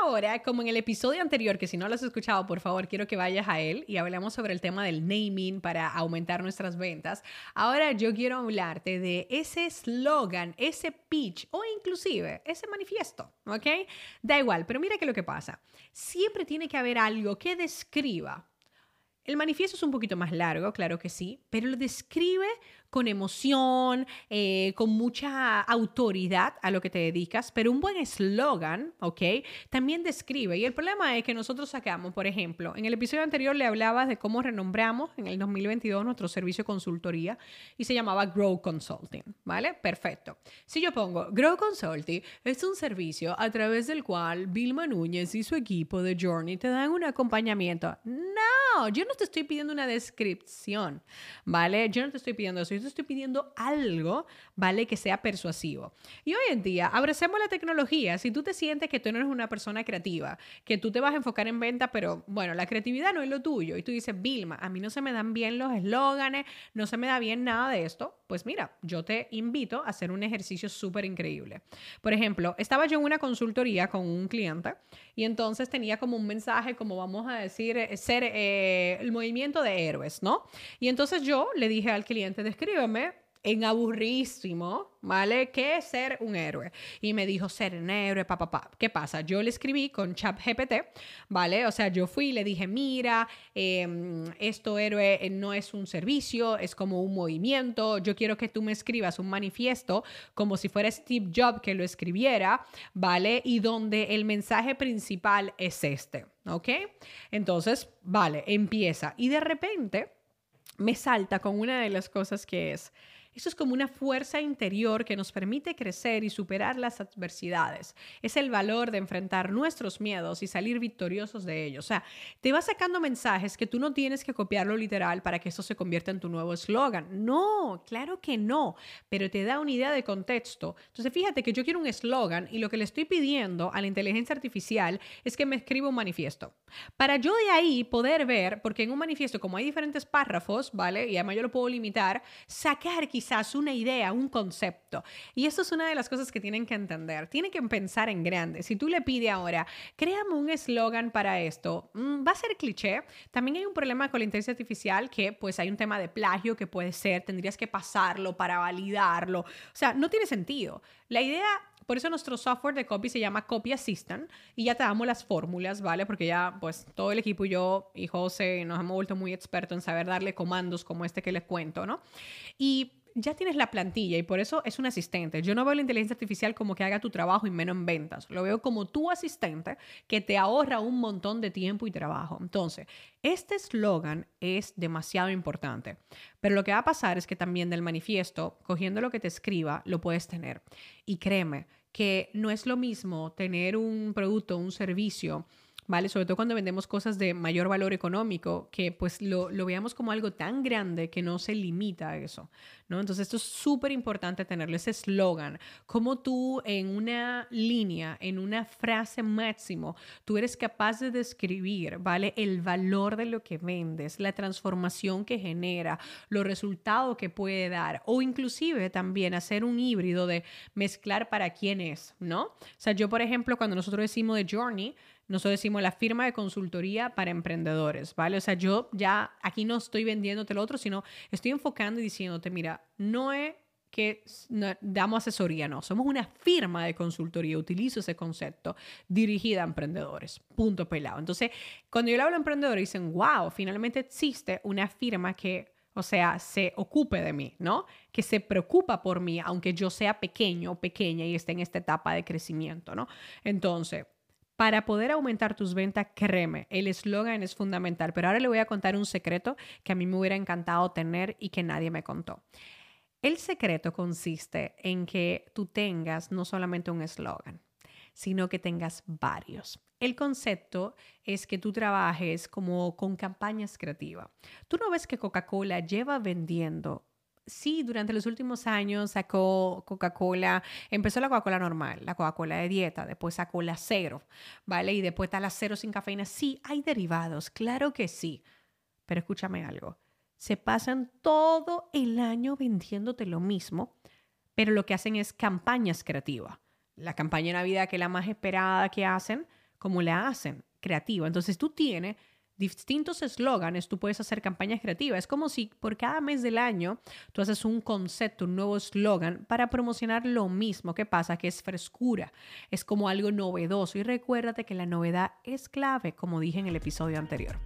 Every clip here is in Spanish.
Ahora, como en el episodio anterior, que si no lo has escuchado, por favor, quiero que vayas a él y hablemos sobre el tema del naming para aumentar nuestras ventas. Ahora yo quiero hablarte de ese eslogan, ese pitch o inclusive ese manifiesto, ¿ok? Da igual, pero mira qué es lo que pasa. Siempre tiene que haber algo que describa. El manifiesto es un poquito más largo, claro que sí, pero lo describe con emoción, eh, con mucha autoridad a lo que te dedicas, pero un buen eslogan, ¿ok? También describe. Y el problema es que nosotros sacamos, por ejemplo, en el episodio anterior le hablabas de cómo renombramos en el 2022 nuestro servicio de consultoría y se llamaba Grow Consulting, ¿vale? Perfecto. Si yo pongo Grow Consulting es un servicio a través del cual Vilma Núñez y su equipo de Journey te dan un acompañamiento. No, yo no te estoy pidiendo una descripción, ¿vale? Yo no te estoy pidiendo eso estoy pidiendo algo, ¿vale? Que sea persuasivo. Y hoy en día, abracemos la tecnología. Si tú te sientes que tú no eres una persona creativa, que tú te vas a enfocar en venta, pero bueno, la creatividad no es lo tuyo, y tú dices, Vilma, a mí no se me dan bien los eslóganes, no se me da bien nada de esto, pues mira, yo te invito a hacer un ejercicio súper increíble. Por ejemplo, estaba yo en una consultoría con un cliente y entonces tenía como un mensaje, como vamos a decir, eh, ser eh, el movimiento de héroes, ¿no? Y entonces yo le dije al cliente, describe escríbeme en aburrísimo, ¿vale? ¿Qué es ser un héroe? Y me dijo, ser un héroe, papá, papá. ¿Qué pasa? Yo le escribí con chat GPT, ¿vale? O sea, yo fui y le dije, mira, em, esto héroe no es un servicio, es como un movimiento. Yo quiero que tú me escribas un manifiesto como si fuera Steve Jobs que lo escribiera, ¿vale? Y donde el mensaje principal es este, ¿ok? Entonces, vale, empieza. Y de repente me salta con una de las cosas que es eso es como una fuerza interior que nos permite crecer y superar las adversidades. Es el valor de enfrentar nuestros miedos y salir victoriosos de ellos. O sea, te va sacando mensajes que tú no tienes que copiarlo literal para que eso se convierta en tu nuevo eslogan. No, claro que no, pero te da una idea de contexto. Entonces, fíjate que yo quiero un eslogan y lo que le estoy pidiendo a la inteligencia artificial es que me escriba un manifiesto. Para yo de ahí poder ver, porque en un manifiesto, como hay diferentes párrafos, ¿vale? Y además yo lo puedo limitar, sacar quizás quizás una idea, un concepto. Y eso es una de las cosas que tienen que entender. Tienen que pensar en grande. Si tú le pides ahora, créame un eslogan para esto, mm, va a ser cliché. También hay un problema con la inteligencia artificial que pues hay un tema de plagio que puede ser, tendrías que pasarlo para validarlo. O sea, no tiene sentido. La idea por eso nuestro software de copy se llama Copy Assistant y ya te damos las fórmulas, ¿vale? Porque ya pues todo el equipo yo y José nos hemos vuelto muy expertos en saber darle comandos como este que les cuento, ¿no? Y ya tienes la plantilla y por eso es un asistente. Yo no veo la inteligencia artificial como que haga tu trabajo y menos en ventas. Lo veo como tu asistente que te ahorra un montón de tiempo y trabajo. Entonces, este eslogan es demasiado importante. Pero lo que va a pasar es que también del manifiesto, cogiendo lo que te escriba, lo puedes tener. Y créeme que no es lo mismo tener un producto, un servicio ¿vale? Sobre todo cuando vendemos cosas de mayor valor económico, que pues lo, lo veamos como algo tan grande que no se limita a eso, ¿no? Entonces esto es súper importante tenerlo, ese eslogan, como tú en una línea, en una frase máximo, tú eres capaz de describir, ¿vale? El valor de lo que vendes, la transformación que genera, los resultados que puede dar, o inclusive también hacer un híbrido de mezclar para quién es, ¿no? O sea, yo por ejemplo, cuando nosotros decimos de Journey, nosotros decimos la firma de consultoría para emprendedores, ¿vale? O sea, yo ya aquí no estoy vendiéndote lo otro, sino estoy enfocando y diciéndote, mira, no es que damos asesoría, no, somos una firma de consultoría, utilizo ese concepto, dirigida a emprendedores, punto pelado. Entonces, cuando yo le hablo a emprendedores, dicen, wow, finalmente existe una firma que, o sea, se ocupe de mí, ¿no? Que se preocupa por mí, aunque yo sea pequeño o pequeña y esté en esta etapa de crecimiento, ¿no? Entonces, para poder aumentar tus ventas, créeme, el eslogan es fundamental. Pero ahora le voy a contar un secreto que a mí me hubiera encantado tener y que nadie me contó. El secreto consiste en que tú tengas no solamente un eslogan, sino que tengas varios. El concepto es que tú trabajes como con campañas creativas. Tú no ves que Coca-Cola lleva vendiendo sí, durante los últimos años sacó Coca-Cola, empezó la Coca-Cola normal, la Coca-Cola de dieta, después sacó la cero, ¿vale? Y después está la cero sin cafeína. Sí, hay derivados, claro que sí. Pero escúchame algo, se pasan todo el año vendiéndote lo mismo, pero lo que hacen es campañas creativas. La campaña de Navidad, que es la más esperada que hacen, como la hacen, creativa. Entonces tú tienes distintos eslóganes, tú puedes hacer campañas creativas. Es como si por cada mes del año tú haces un concepto, un nuevo eslogan para promocionar lo mismo. que pasa? Que es frescura, es como algo novedoso. Y recuérdate que la novedad es clave, como dije en el episodio anterior.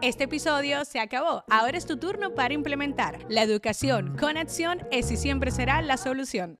Este episodio se acabó. Ahora es tu turno para implementar. La educación con acción es y siempre será la solución.